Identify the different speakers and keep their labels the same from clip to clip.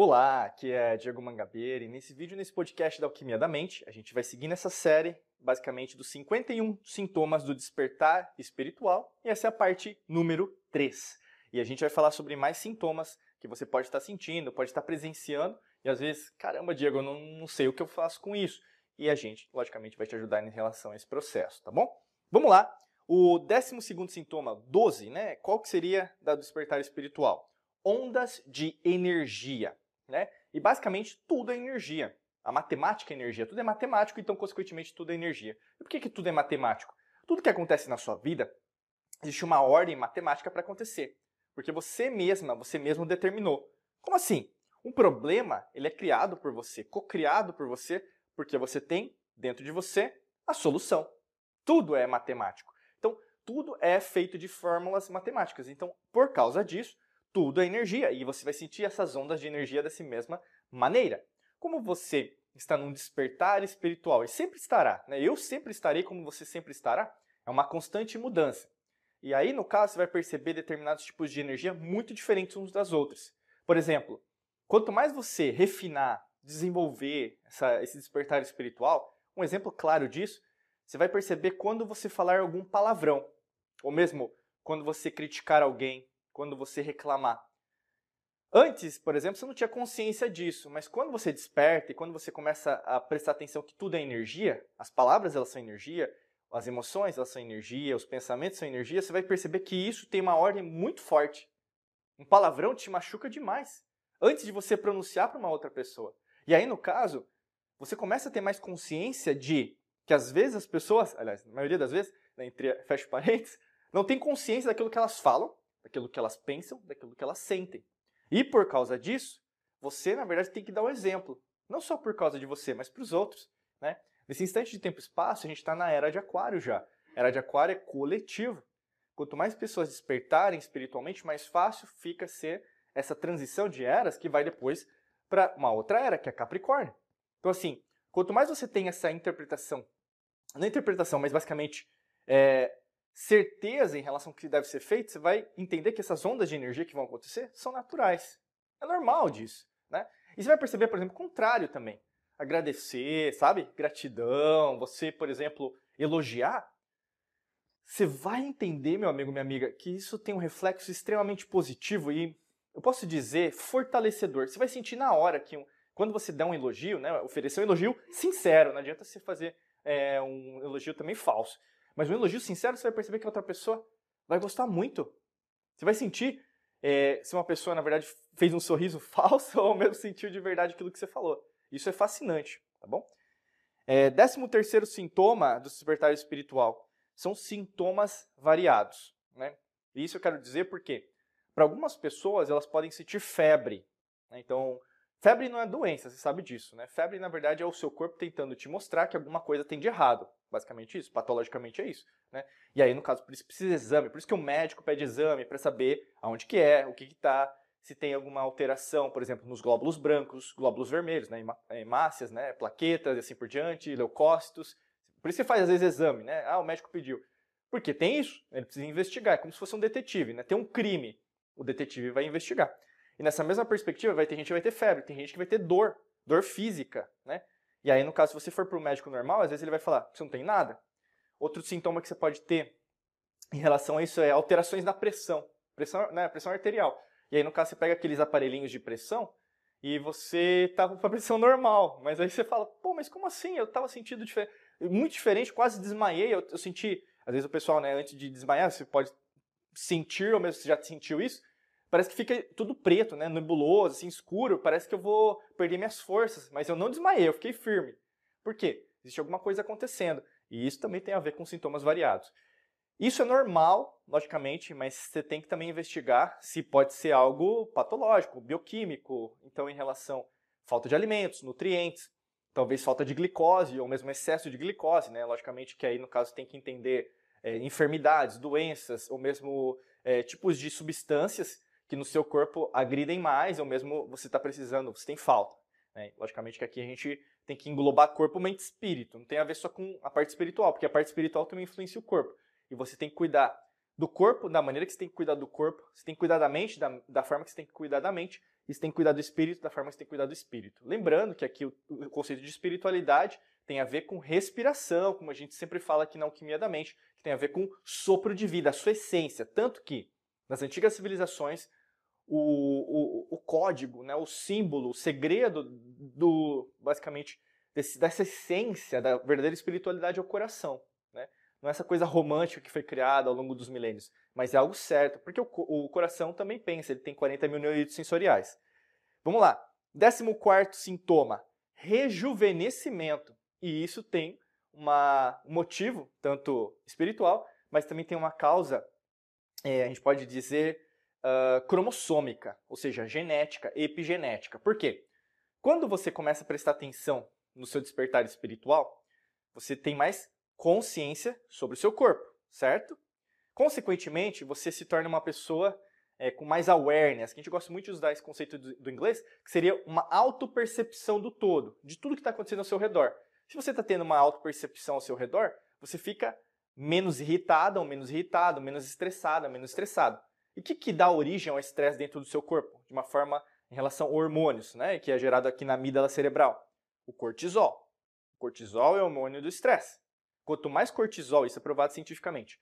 Speaker 1: Olá, aqui é Diego Mangabeira e nesse vídeo, nesse podcast da Alquimia da Mente, a gente vai seguir nessa série, basicamente, dos 51 sintomas do despertar espiritual e essa é a parte número 3. E a gente vai falar sobre mais sintomas que você pode estar sentindo, pode estar presenciando e às vezes, caramba, Diego, eu não, não sei o que eu faço com isso. E a gente, logicamente, vai te ajudar em relação a esse processo, tá bom? Vamos lá. O 12 sintoma, 12, né? Qual que seria da despertar espiritual? Ondas de energia. Né? E basicamente tudo é energia. A matemática é energia, tudo é matemático, então consequentemente tudo é energia. E por que, que tudo é matemático? Tudo que acontece na sua vida, existe uma ordem matemática para acontecer. Porque você mesma, você mesmo determinou. Como assim? Um problema, ele é criado por você, co-criado por você, porque você tem dentro de você a solução. Tudo é matemático. Então, tudo é feito de fórmulas matemáticas. Então, por causa disso, tudo é energia e você vai sentir essas ondas de energia dessa mesma maneira. Como você está num despertar espiritual e sempre estará, né? eu sempre estarei como você sempre estará, é uma constante mudança. E aí, no caso, você vai perceber determinados tipos de energia muito diferentes uns das outras. Por exemplo, quanto mais você refinar, desenvolver essa, esse despertar espiritual, um exemplo claro disso, você vai perceber quando você falar algum palavrão, ou mesmo quando você criticar alguém, quando você reclamar. Antes, por exemplo, você não tinha consciência disso, mas quando você desperta e quando você começa a prestar atenção que tudo é energia, as palavras elas são energia, as emoções elas são energia, os pensamentos são energia, você vai perceber que isso tem uma ordem muito forte. Um palavrão te machuca demais antes de você pronunciar para uma outra pessoa. E aí, no caso, você começa a ter mais consciência de que às vezes as pessoas, aliás, na maioria das vezes, né, entre fecha parênteses, não tem consciência daquilo que elas falam daquilo que elas pensam, daquilo que elas sentem. E por causa disso, você, na verdade, tem que dar um exemplo. Não só por causa de você, mas para os outros. Né? Nesse instante de tempo e espaço, a gente está na era de aquário já. Era de aquário é coletivo. Quanto mais pessoas despertarem espiritualmente, mais fácil fica ser essa transição de eras que vai depois para uma outra era, que é Capricórnio. Então, assim, quanto mais você tem essa interpretação, não interpretação, mas basicamente é, certeza em relação ao que deve ser feito, você vai entender que essas ondas de energia que vão acontecer são naturais. É normal disso, né? E você vai perceber, por exemplo, o contrário também. Agradecer, sabe? Gratidão, você, por exemplo, elogiar. Você vai entender, meu amigo, minha amiga, que isso tem um reflexo extremamente positivo e, eu posso dizer, fortalecedor. Você vai sentir na hora que, quando você dá um elogio, né, oferecer um elogio sincero, não adianta você fazer é, um elogio também falso. Mas um elogio sincero, você vai perceber que a outra pessoa vai gostar muito. Você vai sentir é, se uma pessoa, na verdade, fez um sorriso falso ou mesmo sentiu de verdade aquilo que você falou. Isso é fascinante, tá bom? É, décimo terceiro sintoma do despertar espiritual são sintomas variados. Né? E isso eu quero dizer porque, para algumas pessoas, elas podem sentir febre. Né? Então, febre não é doença, você sabe disso. Né? Febre, na verdade, é o seu corpo tentando te mostrar que alguma coisa tem de errado. Basicamente isso, patologicamente é isso. Né? E aí, no caso, por isso precisa de exame, por isso que o médico pede exame para saber aonde que é, o que está, se tem alguma alteração, por exemplo, nos glóbulos brancos, glóbulos vermelhos, né? hemácias, né? plaquetas e assim por diante, leucócitos. Por isso que faz às vezes exame, né? Ah, o médico pediu. Porque tem isso, ele precisa investigar, é como se fosse um detetive, né? Tem um crime, o detetive vai investigar. E nessa mesma perspectiva, vai ter gente que vai ter febre, tem gente que vai ter dor, dor física, né? E aí, no caso, se você for para o médico normal, às vezes ele vai falar você não tem nada. Outro sintoma que você pode ter em relação a isso é alterações na pressão, pressão, né, pressão arterial. E aí, no caso, você pega aqueles aparelhinhos de pressão e você estava com a pressão normal, mas aí você fala, pô, mas como assim? Eu estava sentindo diferente, muito diferente, quase desmaiei. Eu, eu, senti, às vezes o pessoal, né, antes de desmaiar, você pode sentir, ou mesmo você já sentiu isso, parece que fica tudo preto, né, nebuloso, assim, escuro, parece que eu vou perder minhas forças, mas eu não desmaiei, eu fiquei firme. Por quê? Existe alguma coisa acontecendo, e isso também tem a ver com sintomas variados. Isso é normal, logicamente, mas você tem que também investigar se pode ser algo patológico, bioquímico, então em relação à falta de alimentos, nutrientes, talvez falta de glicose ou mesmo excesso de glicose, né? Logicamente que aí no caso tem que entender é, enfermidades, doenças ou mesmo é, tipos de substâncias que no seu corpo agridem mais ou mesmo você está precisando, você tem falta. Né? Logicamente que aqui a gente tem que englobar corpo, mente e espírito. Não tem a ver só com a parte espiritual, porque a parte espiritual também influencia o corpo. E você tem que cuidar do corpo da maneira que você tem que cuidar do corpo, você tem que cuidar da mente da, da forma que você tem que cuidar da mente, e você tem que cuidar do espírito da forma que você tem que cuidar do espírito. Lembrando que aqui o, o conceito de espiritualidade tem a ver com respiração, como a gente sempre fala aqui na alquimia da mente, que tem a ver com sopro de vida, a sua essência. Tanto que nas antigas civilizações, o, o, o código, né, o símbolo, o segredo do, basicamente, desse, dessa essência da verdadeira espiritualidade é o coração. Não é essa coisa romântica que foi criada ao longo dos milênios, mas é algo certo, porque o, o coração também pensa, ele tem 40 mil neurônios sensoriais. Vamos lá. 14 sintoma, rejuvenescimento. E isso tem uma, um motivo, tanto espiritual, mas também tem uma causa, é, a gente pode dizer, uh, cromossômica, ou seja, genética, epigenética. Por quê? Quando você começa a prestar atenção no seu despertar espiritual, você tem mais consciência sobre o seu corpo, certo? Consequentemente, você se torna uma pessoa é, com mais awareness, que a gente gosta muito de usar esse conceito do, do inglês, que seria uma autopercepção do todo, de tudo que está acontecendo ao seu redor. Se você está tendo uma autopercepção ao seu redor, você fica menos irritado, ou menos irritado, menos estressado, menos estressado. E o que, que dá origem ao estresse dentro do seu corpo? De uma forma em relação a hormônios, né, que é gerado aqui na amígdala cerebral. O cortisol. O cortisol é o hormônio do estresse. Quanto mais cortisol, isso é provado cientificamente,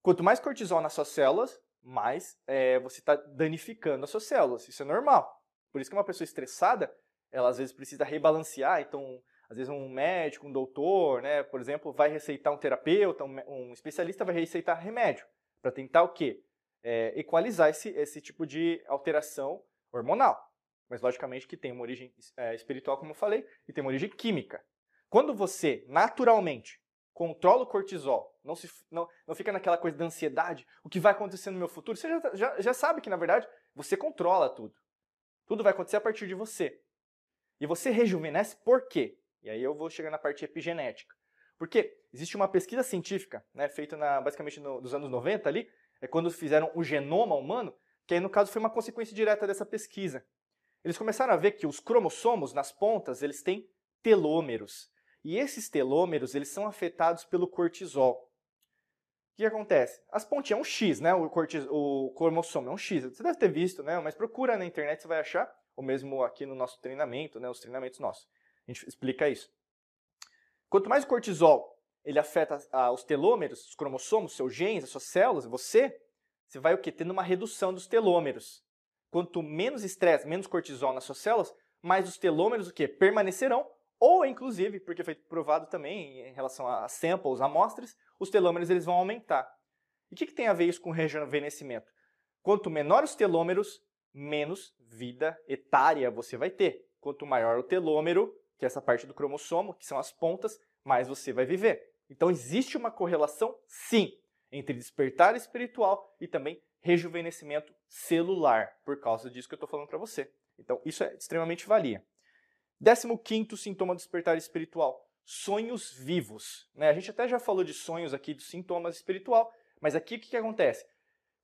Speaker 1: quanto mais cortisol nas suas células, mais é, você está danificando as suas células. Isso é normal. Por isso que uma pessoa estressada, ela às vezes precisa rebalancear. Então, às vezes um médico, um doutor, né, por exemplo, vai receitar um terapeuta, um, um especialista vai receitar remédio para tentar o quê? É, equalizar esse, esse tipo de alteração hormonal. Mas logicamente que tem uma origem é, espiritual, como eu falei, e tem uma origem química. Quando você naturalmente controla o cortisol, não, se, não, não fica naquela coisa da ansiedade, o que vai acontecer no meu futuro, você já, já, já sabe que, na verdade, você controla tudo. Tudo vai acontecer a partir de você. E você rejuvenesce por quê? E aí eu vou chegar na parte epigenética. Porque existe uma pesquisa científica, né, feita na, basicamente no, nos anos 90 ali, é quando fizeram o genoma humano, que aí no caso foi uma consequência direta dessa pesquisa. Eles começaram a ver que os cromossomos nas pontas, eles têm telômeros. E esses telômeros, eles são afetados pelo cortisol. O que acontece? As pontinhas é um X, né? O, cortis, o cromossomo é um X. Você deve ter visto, né? Mas procura na internet, você vai achar. Ou mesmo aqui no nosso treinamento, né? Os treinamentos nossos. A gente explica isso. Quanto mais cortisol ele afeta os telômeros, os cromossomos, seus genes, as suas células, você, você vai o quê? Tendo uma redução dos telômeros. Quanto menos estresse, menos cortisol nas suas células, mais os telômeros o quê? Permanecerão ou, inclusive, porque foi provado também em relação a samples, amostras, os telômeros eles vão aumentar. E o que, que tem a ver isso com rejuvenescimento? Quanto menor os telômeros, menos vida etária você vai ter. Quanto maior o telômero, que é essa parte do cromossomo, que são as pontas, mais você vai viver. Então existe uma correlação, sim, entre despertar espiritual e também rejuvenescimento celular, por causa disso que eu estou falando para você. Então isso é extremamente valia. 15 sintoma do despertar espiritual, sonhos vivos. Né? A gente até já falou de sonhos aqui, dos sintomas espiritual, mas aqui o que, que acontece?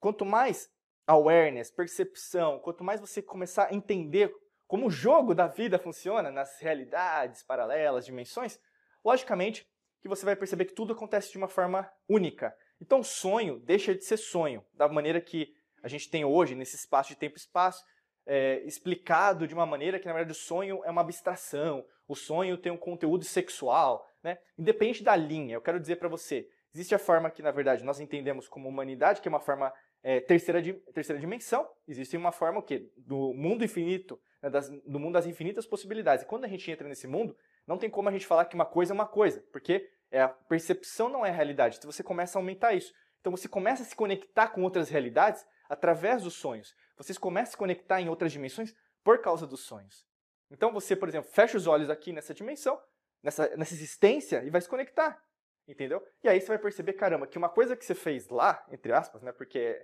Speaker 1: Quanto mais awareness, percepção, quanto mais você começar a entender como o jogo da vida funciona nas realidades paralelas, dimensões, logicamente que você vai perceber que tudo acontece de uma forma única. Então, sonho deixa de ser sonho, da maneira que a gente tem hoje, nesse espaço de tempo e espaço, é, explicado de uma maneira que, na verdade, o sonho é uma abstração, o sonho tem um conteúdo sexual, né? Independente da linha, eu quero dizer para você, existe a forma que, na verdade, nós entendemos como humanidade, que é uma forma é, terceira, terceira dimensão, existe uma forma o quê? do mundo infinito, né? das, do mundo das infinitas possibilidades. E quando a gente entra nesse mundo, não tem como a gente falar que uma coisa é uma coisa, porque é, a percepção não é a realidade. Então você começa a aumentar isso. Então você começa a se conectar com outras realidades através dos sonhos. Vocês começam a se conectar em outras dimensões por causa dos sonhos. Então você, por exemplo, fecha os olhos aqui nessa dimensão, nessa, nessa existência e vai se conectar. Entendeu? E aí você vai perceber, caramba, que uma coisa que você fez lá, entre aspas, né? Porque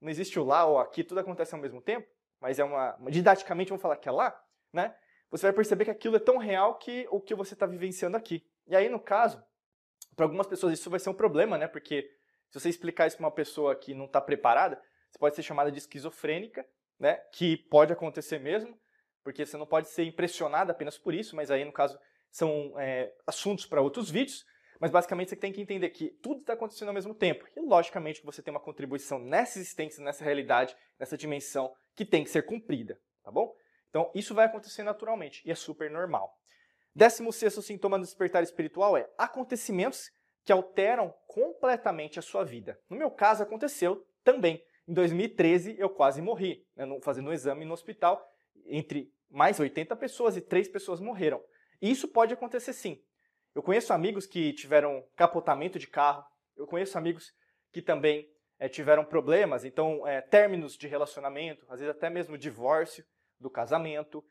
Speaker 1: não existe o lá ou aqui, tudo acontece ao mesmo tempo, mas é uma. Didaticamente vamos falar que é lá, né? Você vai perceber que aquilo é tão real que o que você está vivenciando aqui. E aí, no caso, para algumas pessoas isso vai ser um problema, né? Porque se você explicar isso para uma pessoa que não está preparada, você pode ser chamada de esquizofrênica, né? Que pode acontecer mesmo, porque você não pode ser impressionado apenas por isso, mas aí, no caso, são é, assuntos para outros vídeos. Mas basicamente você tem que entender que tudo está acontecendo ao mesmo tempo. E logicamente você tem uma contribuição nessa existência, nessa realidade, nessa dimensão que tem que ser cumprida, tá bom? Então isso vai acontecer naturalmente e é super normal. Décimo sexto sintoma do despertar espiritual é acontecimentos que alteram completamente a sua vida. No meu caso aconteceu também. Em 2013 eu quase morri, né, fazendo um exame no hospital, entre mais 80 pessoas e 3 pessoas morreram. E isso pode acontecer sim. Eu conheço amigos que tiveram capotamento de carro, eu conheço amigos que também é, tiveram problemas, então é, términos de relacionamento, às vezes até mesmo divórcio do casamento.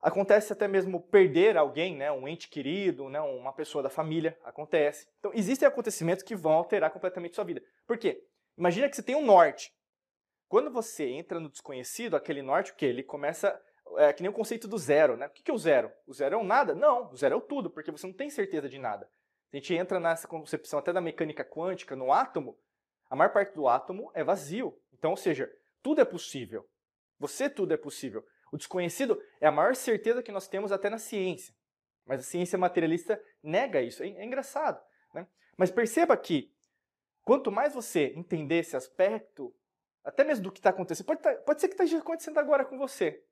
Speaker 1: Acontece até mesmo perder alguém, né, um ente querido, né, uma pessoa da família, acontece. Então existem acontecimentos que vão alterar completamente sua vida. Por quê? Imagina que você tem um norte. Quando você entra no desconhecido, aquele norte, o que? Ele começa é que nem o conceito do zero, né? O que é o zero? O zero é o nada? Não, o zero é o tudo, porque você não tem certeza de nada. A gente entra nessa concepção até da mecânica quântica, no átomo, a maior parte do átomo é vazio. Então, ou seja, tudo é possível. Você tudo é possível. O desconhecido é a maior certeza que nós temos até na ciência. Mas a ciência materialista nega isso. É, é engraçado. Né? Mas perceba que quanto mais você entender esse aspecto, até mesmo do que está acontecendo, pode, tá, pode ser que esteja acontecendo agora com você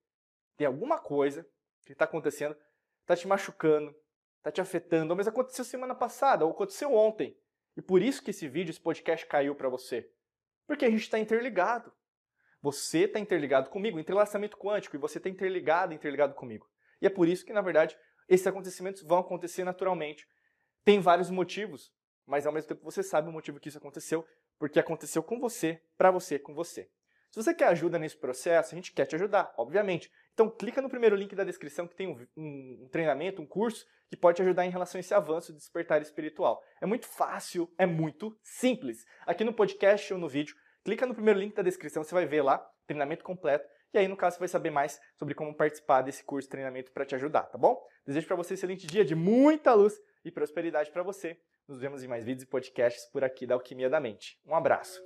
Speaker 1: tem alguma coisa que está acontecendo, está te machucando, está te afetando, mas aconteceu semana passada, ou aconteceu ontem. E por isso que esse vídeo, esse podcast caiu para você. Porque a gente está interligado. Você está interligado comigo, entrelaçamento quântico, e você está interligado, interligado comigo. E é por isso que, na verdade, esses acontecimentos vão acontecer naturalmente. Tem vários motivos, mas ao mesmo tempo você sabe o motivo que isso aconteceu, porque aconteceu com você, para você, com você. Se você quer ajuda nesse processo, a gente quer te ajudar, obviamente. Então clica no primeiro link da descrição que tem um, um, um, treinamento, um curso que pode te ajudar em relação a esse avanço de despertar espiritual. É muito fácil, é muito simples. Aqui no podcast ou no vídeo, clica no primeiro link da descrição, você vai ver lá, treinamento completo. E aí, no caso, você vai saber mais sobre como participar desse curso de treinamento para te ajudar, tá bom? Desejo para você um excelente dia de muita luz e prosperidade para você. Nos vemos em mais vídeos e podcasts por aqui da Alquimia da Mente. Um abraço.